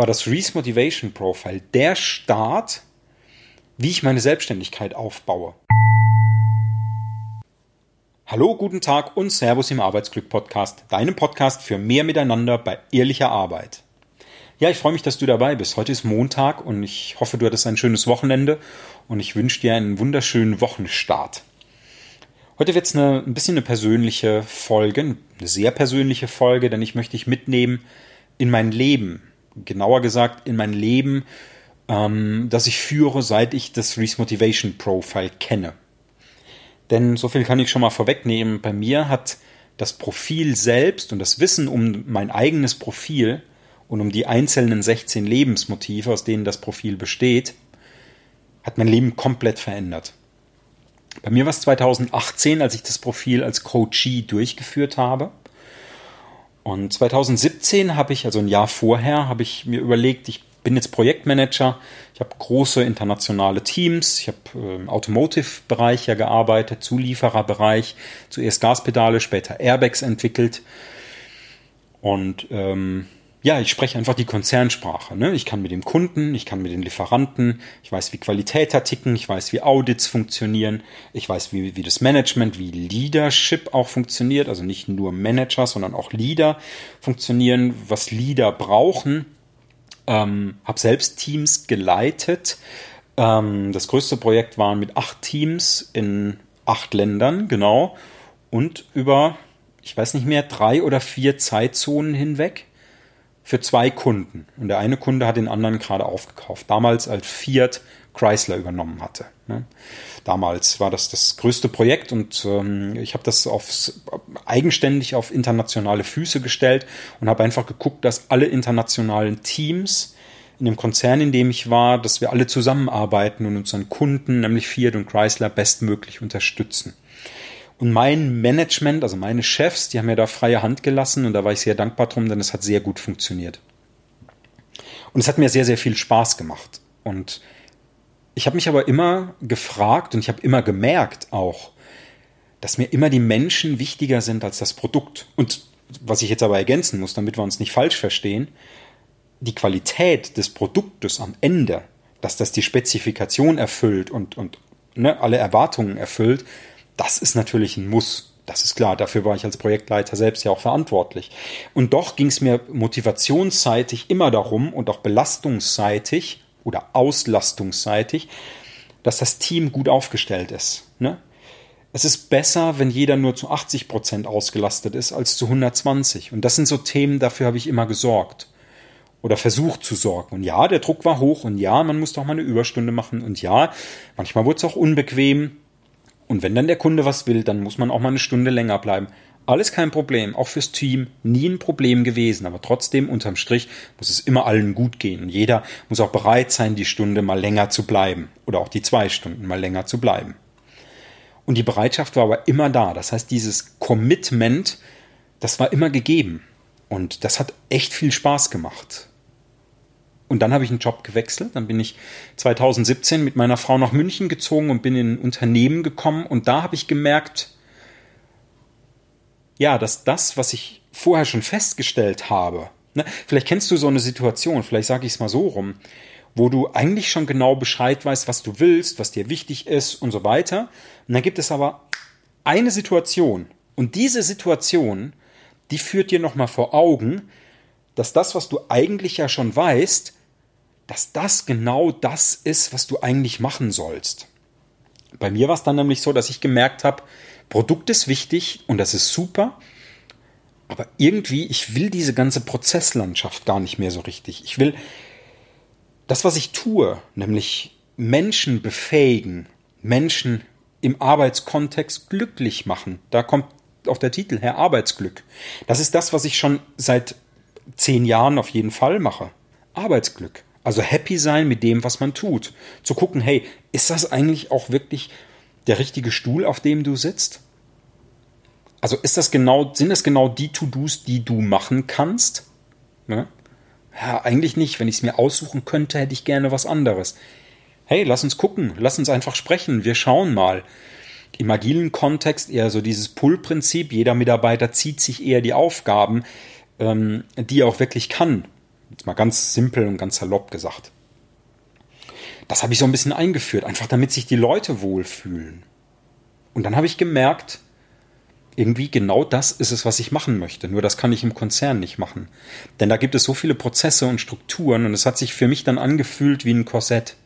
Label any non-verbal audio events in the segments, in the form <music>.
war das Reese Motivation Profile der Start, wie ich meine Selbstständigkeit aufbaue. Hallo, guten Tag und Servus im Arbeitsglück Podcast, deinem Podcast für mehr Miteinander bei ehrlicher Arbeit. Ja, ich freue mich, dass du dabei bist. Heute ist Montag und ich hoffe, du hattest ein schönes Wochenende und ich wünsche dir einen wunderschönen Wochenstart. Heute wird es ein bisschen eine persönliche Folge, eine sehr persönliche Folge, denn ich möchte dich mitnehmen in mein Leben. Genauer gesagt, in mein Leben, ähm, das ich führe, seit ich das Reese Motivation Profile kenne. Denn so viel kann ich schon mal vorwegnehmen. Bei mir hat das Profil selbst und das Wissen um mein eigenes Profil und um die einzelnen 16 Lebensmotive, aus denen das Profil besteht, hat mein Leben komplett verändert. Bei mir war es 2018, als ich das Profil als Coachee durchgeführt habe. Und 2017 habe ich, also ein Jahr vorher, habe ich mir überlegt, ich bin jetzt Projektmanager. Ich habe große internationale Teams. Ich habe im Automotive-Bereich ja gearbeitet, Zuliefererbereich, zuerst Gaspedale, später Airbags entwickelt. Und ähm, ja, ich spreche einfach die Konzernsprache. Ne? Ich kann mit dem Kunden, ich kann mit den Lieferanten, ich weiß, wie Qualität da ticken, ich weiß, wie Audits funktionieren, ich weiß, wie, wie das Management, wie Leadership auch funktioniert, also nicht nur Manager, sondern auch Leader funktionieren, was Leader brauchen. Ähm, habe selbst Teams geleitet. Ähm, das größte Projekt waren mit acht Teams in acht Ländern, genau. Und über, ich weiß nicht mehr, drei oder vier Zeitzonen hinweg für zwei Kunden. Und der eine Kunde hat den anderen gerade aufgekauft. Damals als Fiat Chrysler übernommen hatte. Ne? Damals war das das größte Projekt und ähm, ich habe das aufs, eigenständig auf internationale Füße gestellt und habe einfach geguckt, dass alle internationalen Teams in dem Konzern, in dem ich war, dass wir alle zusammenarbeiten und unseren Kunden, nämlich Fiat und Chrysler, bestmöglich unterstützen. Und mein Management, also meine Chefs, die haben mir da freie Hand gelassen und da war ich sehr dankbar drum, denn es hat sehr gut funktioniert. Und es hat mir sehr, sehr viel Spaß gemacht. Und ich habe mich aber immer gefragt und ich habe immer gemerkt auch, dass mir immer die Menschen wichtiger sind als das Produkt. Und was ich jetzt aber ergänzen muss, damit wir uns nicht falsch verstehen, die Qualität des Produktes am Ende, dass das die Spezifikation erfüllt und, und ne, alle Erwartungen erfüllt, das ist natürlich ein Muss. Das ist klar, dafür war ich als Projektleiter selbst ja auch verantwortlich. Und doch ging es mir motivationsseitig immer darum und auch belastungsseitig oder auslastungsseitig, dass das Team gut aufgestellt ist. Ne? Es ist besser, wenn jeder nur zu 80 Prozent ausgelastet ist, als zu 120. Und das sind so Themen, dafür habe ich immer gesorgt. Oder versucht zu sorgen. Und ja, der Druck war hoch. Und ja, man musste auch mal eine Überstunde machen. Und ja, manchmal wurde es auch unbequem. Und wenn dann der Kunde was will, dann muss man auch mal eine Stunde länger bleiben. Alles kein Problem, auch fürs Team nie ein Problem gewesen, aber trotzdem unterm Strich muss es immer allen gut gehen jeder muss auch bereit sein, die Stunde mal länger zu bleiben oder auch die zwei Stunden mal länger zu bleiben. Und die Bereitschaft war aber immer da, das heißt dieses Commitment, das war immer gegeben und das hat echt viel Spaß gemacht. Und dann habe ich einen Job gewechselt. Dann bin ich 2017 mit meiner Frau nach München gezogen und bin in ein Unternehmen gekommen. Und da habe ich gemerkt, ja, dass das, was ich vorher schon festgestellt habe, ne, vielleicht kennst du so eine Situation, vielleicht sage ich es mal so rum, wo du eigentlich schon genau Bescheid weißt, was du willst, was dir wichtig ist und so weiter. Und dann gibt es aber eine Situation. Und diese Situation, die führt dir nochmal vor Augen, dass das, was du eigentlich ja schon weißt, dass das genau das ist, was du eigentlich machen sollst. Bei mir war es dann nämlich so, dass ich gemerkt habe, Produkt ist wichtig und das ist super, aber irgendwie, ich will diese ganze Prozesslandschaft gar nicht mehr so richtig. Ich will das, was ich tue, nämlich Menschen befähigen, Menschen im Arbeitskontext glücklich machen. Da kommt auch der Titel her, Arbeitsglück. Das ist das, was ich schon seit zehn Jahren auf jeden Fall mache. Arbeitsglück. Also happy sein mit dem, was man tut. Zu gucken, hey, ist das eigentlich auch wirklich der richtige Stuhl, auf dem du sitzt? Also ist das genau, sind das genau die To-Dos, die du machen kannst? Ne? Ja, eigentlich nicht. Wenn ich es mir aussuchen könnte, hätte ich gerne was anderes. Hey, lass uns gucken, lass uns einfach sprechen, wir schauen mal. Im agilen Kontext eher so dieses Pull-Prinzip, jeder Mitarbeiter zieht sich eher die Aufgaben, ähm, die er auch wirklich kann Jetzt mal ganz simpel und ganz salopp gesagt. Das habe ich so ein bisschen eingeführt, einfach damit sich die Leute wohlfühlen. Und dann habe ich gemerkt, irgendwie genau das ist es, was ich machen möchte. Nur das kann ich im Konzern nicht machen. Denn da gibt es so viele Prozesse und Strukturen und es hat sich für mich dann angefühlt wie ein Korsett.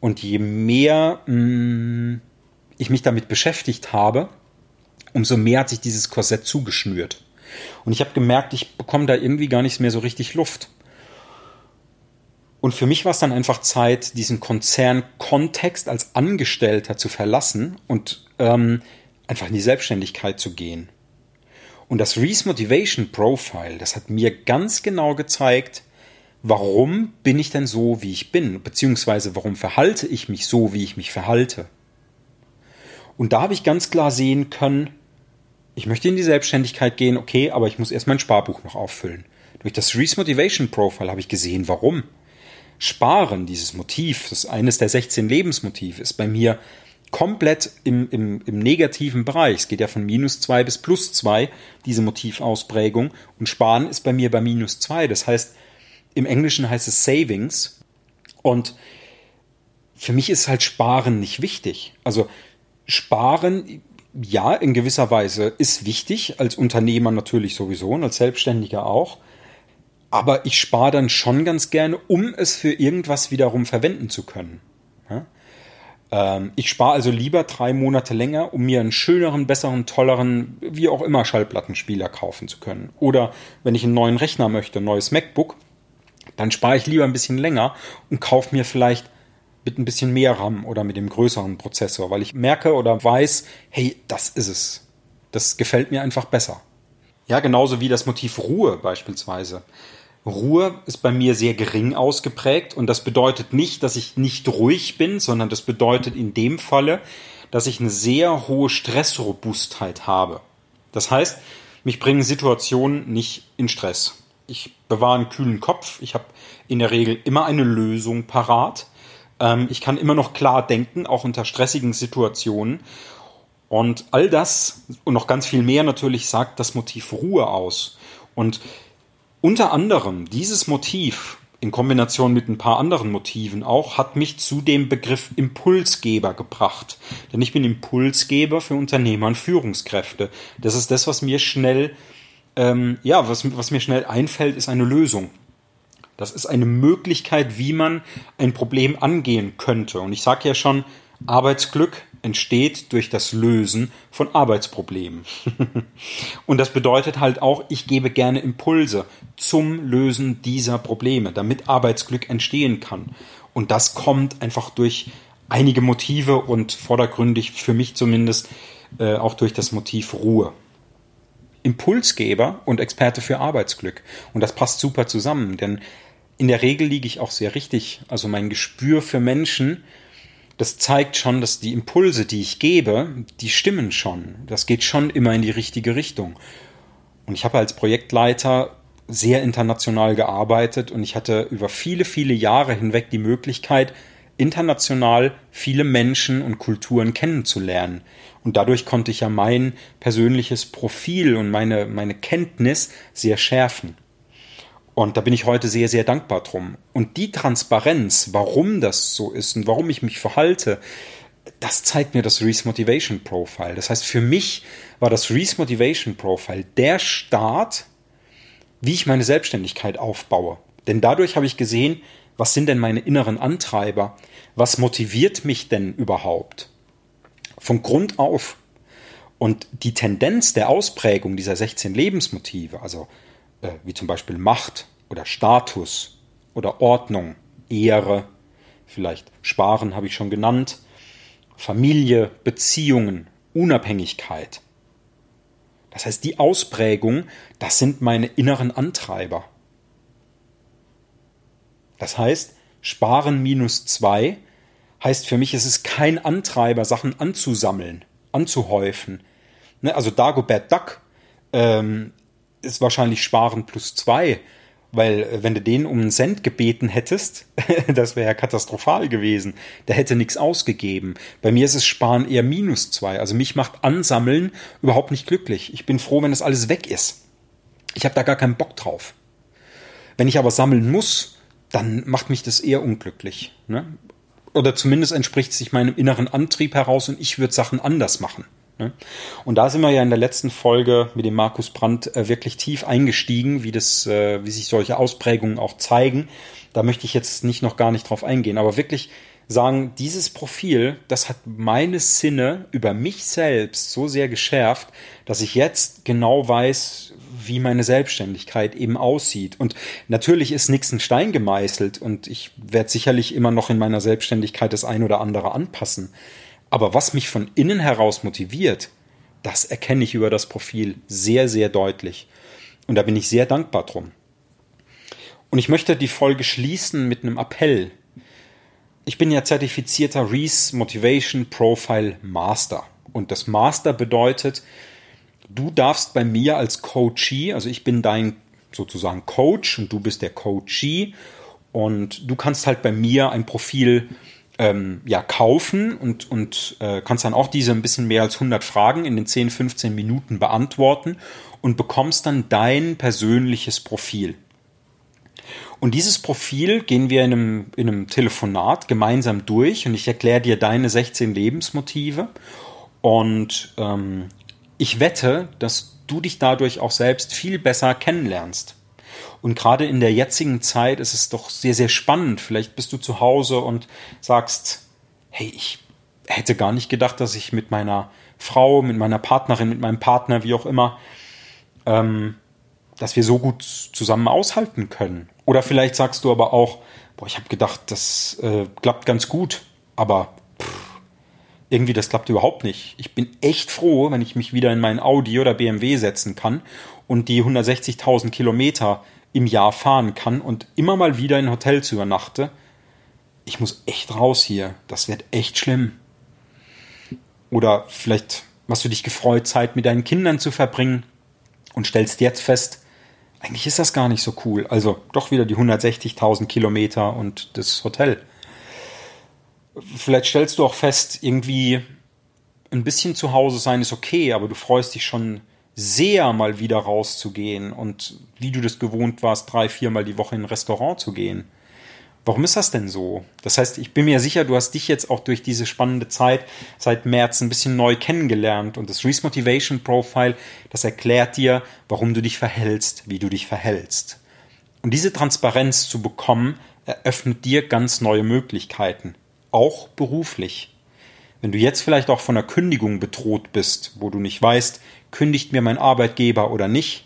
Und je mehr mh, mm, ich mich damit beschäftigt habe, umso mehr hat sich dieses Korsett zugeschnürt. Und ich habe gemerkt, ich bekomme da irgendwie gar nicht mehr so richtig Luft. Und für mich war es dann einfach Zeit, diesen Konzernkontext als Angestellter zu verlassen und ähm, einfach in die Selbstständigkeit zu gehen. Und das Reese Motivation Profile, das hat mir ganz genau gezeigt, warum bin ich denn so, wie ich bin, beziehungsweise warum verhalte ich mich so, wie ich mich verhalte. Und da habe ich ganz klar sehen können, ich möchte in die Selbstständigkeit gehen, okay, aber ich muss erst mein Sparbuch noch auffüllen. Durch das Reese Motivation Profile habe ich gesehen, warum. Sparen, dieses Motiv, das eines der 16 Lebensmotive, ist bei mir komplett im, im, im negativen Bereich. Es geht ja von minus zwei bis plus zwei, diese Motivausprägung. Und Sparen ist bei mir bei minus zwei. Das heißt, im Englischen heißt es Savings. Und für mich ist halt Sparen nicht wichtig. Also Sparen, ja, in gewisser Weise ist wichtig, als Unternehmer natürlich sowieso und als Selbstständiger auch. Aber ich spare dann schon ganz gerne, um es für irgendwas wiederum verwenden zu können. Ja? Ähm, ich spare also lieber drei Monate länger, um mir einen schöneren, besseren, tolleren, wie auch immer Schallplattenspieler kaufen zu können. Oder wenn ich einen neuen Rechner möchte, ein neues MacBook, dann spare ich lieber ein bisschen länger und kaufe mir vielleicht mit ein bisschen mehr RAM oder mit dem größeren Prozessor, weil ich merke oder weiß, hey, das ist es. Das gefällt mir einfach besser. Ja, genauso wie das Motiv Ruhe beispielsweise. Ruhe ist bei mir sehr gering ausgeprägt und das bedeutet nicht, dass ich nicht ruhig bin, sondern das bedeutet in dem Falle, dass ich eine sehr hohe Stressrobustheit habe. Das heißt, mich bringen Situationen nicht in Stress. Ich bewahre einen kühlen Kopf, ich habe in der Regel immer eine Lösung parat. Ähm, ich kann immer noch klar denken, auch unter stressigen Situationen. Und all das und noch ganz viel mehr natürlich sagt das Motiv Ruhe aus. Und unter anderem dieses Motiv in Kombination mit ein paar anderen Motiven auch, hat mich zu dem Begriff Impulsgeber gebracht. Denn ich bin Impulsgeber für Unternehmer und Führungskräfte. Das ist das, was mir schnell, ähm, ja, was, was mir schnell einfällt, ist eine Lösung. Das ist eine Möglichkeit, wie man ein Problem angehen könnte. Und ich sage ja schon, Arbeitsglück entsteht durch das Lösen von Arbeitsproblemen. <laughs> und das bedeutet halt auch, ich gebe gerne Impulse zum Lösen dieser Probleme, damit Arbeitsglück entstehen kann. Und das kommt einfach durch einige Motive und vordergründig für mich zumindest äh, auch durch das Motiv Ruhe. Impulsgeber und Experte für Arbeitsglück. Und das passt super zusammen, denn in der Regel liege ich auch sehr richtig. Also mein Gespür für Menschen das zeigt schon, dass die Impulse, die ich gebe, die stimmen schon. Das geht schon immer in die richtige Richtung. Und ich habe als Projektleiter sehr international gearbeitet und ich hatte über viele, viele Jahre hinweg die Möglichkeit, international viele Menschen und Kulturen kennenzulernen. Und dadurch konnte ich ja mein persönliches Profil und meine, meine Kenntnis sehr schärfen. Und da bin ich heute sehr, sehr dankbar drum. Und die Transparenz, warum das so ist und warum ich mich verhalte, das zeigt mir das Reese Motivation Profile. Das heißt, für mich war das Reese Motivation Profile der Start, wie ich meine Selbstständigkeit aufbaue. Denn dadurch habe ich gesehen, was sind denn meine inneren Antreiber? Was motiviert mich denn überhaupt? Von Grund auf. Und die Tendenz der Ausprägung dieser 16 Lebensmotive, also äh, wie zum Beispiel Macht oder Status oder Ordnung, Ehre, vielleicht Sparen habe ich schon genannt, Familie, Beziehungen, Unabhängigkeit. Das heißt, die Ausprägung, das sind meine inneren Antreiber. Das heißt, Sparen minus zwei heißt für mich, es ist kein Antreiber, Sachen anzusammeln, anzuhäufen. Ne, also Dagobert Duck ähm, ist wahrscheinlich Sparen plus zwei. Weil äh, wenn du den um einen Cent gebeten hättest, <laughs> das wäre ja katastrophal gewesen. Der hätte nichts ausgegeben. Bei mir ist es Sparen eher minus zwei. Also mich macht Ansammeln überhaupt nicht glücklich. Ich bin froh, wenn das alles weg ist. Ich habe da gar keinen Bock drauf. Wenn ich aber sammeln muss, dann macht mich das eher unglücklich. Ne? Oder zumindest entspricht sich meinem inneren Antrieb heraus und ich würde Sachen anders machen. Ne? Und da sind wir ja in der letzten Folge mit dem Markus Brandt äh, wirklich tief eingestiegen, wie das, äh, wie sich solche Ausprägungen auch zeigen. Da möchte ich jetzt nicht noch gar nicht drauf eingehen, aber wirklich sagen, dieses Profil, das hat meine Sinne über mich selbst so sehr geschärft, dass ich jetzt genau weiß, wie meine Selbstständigkeit eben aussieht. Und natürlich ist nichts in Stein gemeißelt und ich werde sicherlich immer noch in meiner Selbstständigkeit das ein oder andere anpassen. Aber was mich von innen heraus motiviert, das erkenne ich über das Profil sehr, sehr deutlich. Und da bin ich sehr dankbar drum. Und ich möchte die Folge schließen mit einem Appell. Ich bin ja zertifizierter Reese Motivation Profile Master. Und das Master bedeutet, du darfst bei mir als Coachee, also ich bin dein sozusagen Coach und du bist der Coachee und du kannst halt bei mir ein Profil ähm, ja, kaufen und, und äh, kannst dann auch diese ein bisschen mehr als 100 Fragen in den 10, 15 Minuten beantworten und bekommst dann dein persönliches Profil. Und dieses Profil gehen wir in einem, in einem Telefonat gemeinsam durch und ich erkläre dir deine 16 Lebensmotive und ähm, ich wette, dass du dich dadurch auch selbst viel besser kennenlernst. Und gerade in der jetzigen Zeit ist es doch sehr, sehr spannend. Vielleicht bist du zu Hause und sagst, hey, ich hätte gar nicht gedacht, dass ich mit meiner Frau, mit meiner Partnerin, mit meinem Partner, wie auch immer, ähm, dass wir so gut zusammen aushalten können. Oder vielleicht sagst du aber auch, boah, ich habe gedacht, das äh, klappt ganz gut, aber irgendwie das klappt überhaupt nicht. Ich bin echt froh, wenn ich mich wieder in meinen Audi oder BMW setzen kann und die 160.000 Kilometer im Jahr fahren kann und immer mal wieder in Hotels übernachte. Ich muss echt raus hier. Das wird echt schlimm. Oder vielleicht hast du dich gefreut, Zeit mit deinen Kindern zu verbringen und stellst jetzt fest, eigentlich ist das gar nicht so cool. Also doch wieder die 160.000 Kilometer und das Hotel. Vielleicht stellst du auch fest, irgendwie ein bisschen zu Hause sein ist okay, aber du freust dich schon sehr mal wieder rauszugehen und wie du das gewohnt warst, drei, viermal die Woche in ein Restaurant zu gehen. Warum ist das denn so? Das heißt, ich bin mir sicher, du hast dich jetzt auch durch diese spannende Zeit seit März ein bisschen neu kennengelernt und das Reese Motivation Profile, das erklärt dir, warum du dich verhältst, wie du dich verhältst. Und diese Transparenz zu bekommen, eröffnet dir ganz neue Möglichkeiten, auch beruflich. Wenn du jetzt vielleicht auch von einer Kündigung bedroht bist, wo du nicht weißt, kündigt mir mein Arbeitgeber oder nicht,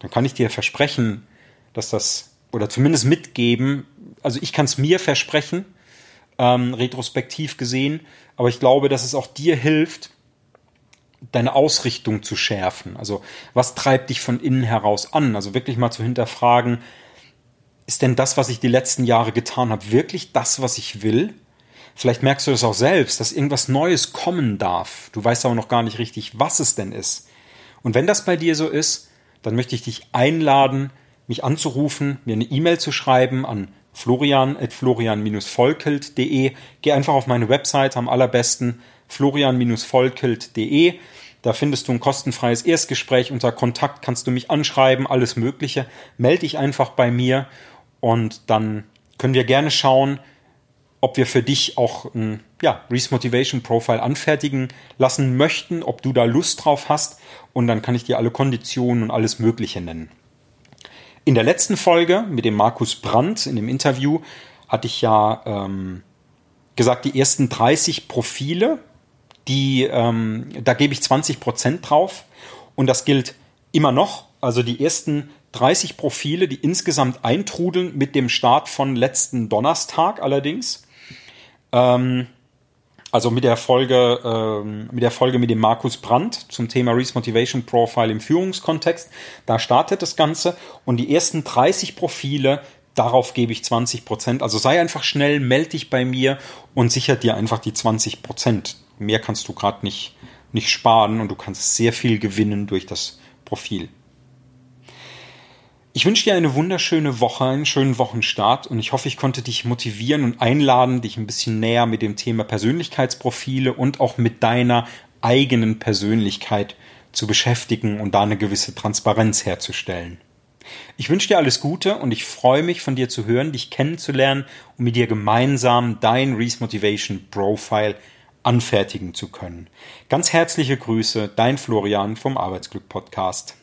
dann kann ich dir versprechen, dass das, oder zumindest mitgeben, also ich kann es mir versprechen, ähm, retrospektiv gesehen, aber ich glaube, dass es auch dir hilft, deine Ausrichtung zu schärfen. Also was treibt dich von innen heraus an? Also wirklich mal zu hinterfragen, ist denn das, was ich die letzten Jahre getan habe, wirklich das, was ich will? Vielleicht merkst du das auch selbst, dass irgendwas Neues kommen darf. Du weißt aber noch gar nicht richtig, was es denn ist. Und wenn das bei dir so ist, dann möchte ich dich einladen, mich anzurufen, mir eine E-Mail zu schreiben an florian.florian-volkelt.de. Geh einfach auf meine Website am allerbesten florian-volkelt.de. Da findest du ein kostenfreies Erstgespräch. Unter Kontakt kannst du mich anschreiben, alles Mögliche. Melde dich einfach bei mir und dann können wir gerne schauen, ob wir für dich auch ein ja, Reese Motivation Profile anfertigen lassen möchten, ob du da Lust drauf hast und dann kann ich dir alle Konditionen und alles Mögliche nennen. In der letzten Folge mit dem Markus Brandt in dem Interview hatte ich ja ähm, gesagt, die ersten 30 Profile, die, ähm, da gebe ich 20 Prozent drauf und das gilt immer noch. Also die ersten 30 Profile, die insgesamt eintrudeln mit dem Start von letzten Donnerstag allerdings. Ähm, also mit der Folge, ähm, mit der Folge mit dem Markus Brandt zum Thema Reese Motivation Profile im Führungskontext. Da startet das Ganze und die ersten 30 Profile, darauf gebe ich 20 Prozent. Also sei einfach schnell, melde dich bei mir und sichert dir einfach die 20 Prozent. Mehr kannst du gerade nicht, nicht sparen und du kannst sehr viel gewinnen durch das Profil. Ich wünsche dir eine wunderschöne Woche, einen schönen Wochenstart und ich hoffe, ich konnte dich motivieren und einladen, dich ein bisschen näher mit dem Thema Persönlichkeitsprofile und auch mit deiner eigenen Persönlichkeit zu beschäftigen und da eine gewisse Transparenz herzustellen. Ich wünsche dir alles Gute und ich freue mich von dir zu hören, dich kennenzulernen und mit dir gemeinsam dein Reese Motivation Profile anfertigen zu können. Ganz herzliche Grüße, dein Florian vom Arbeitsglück Podcast.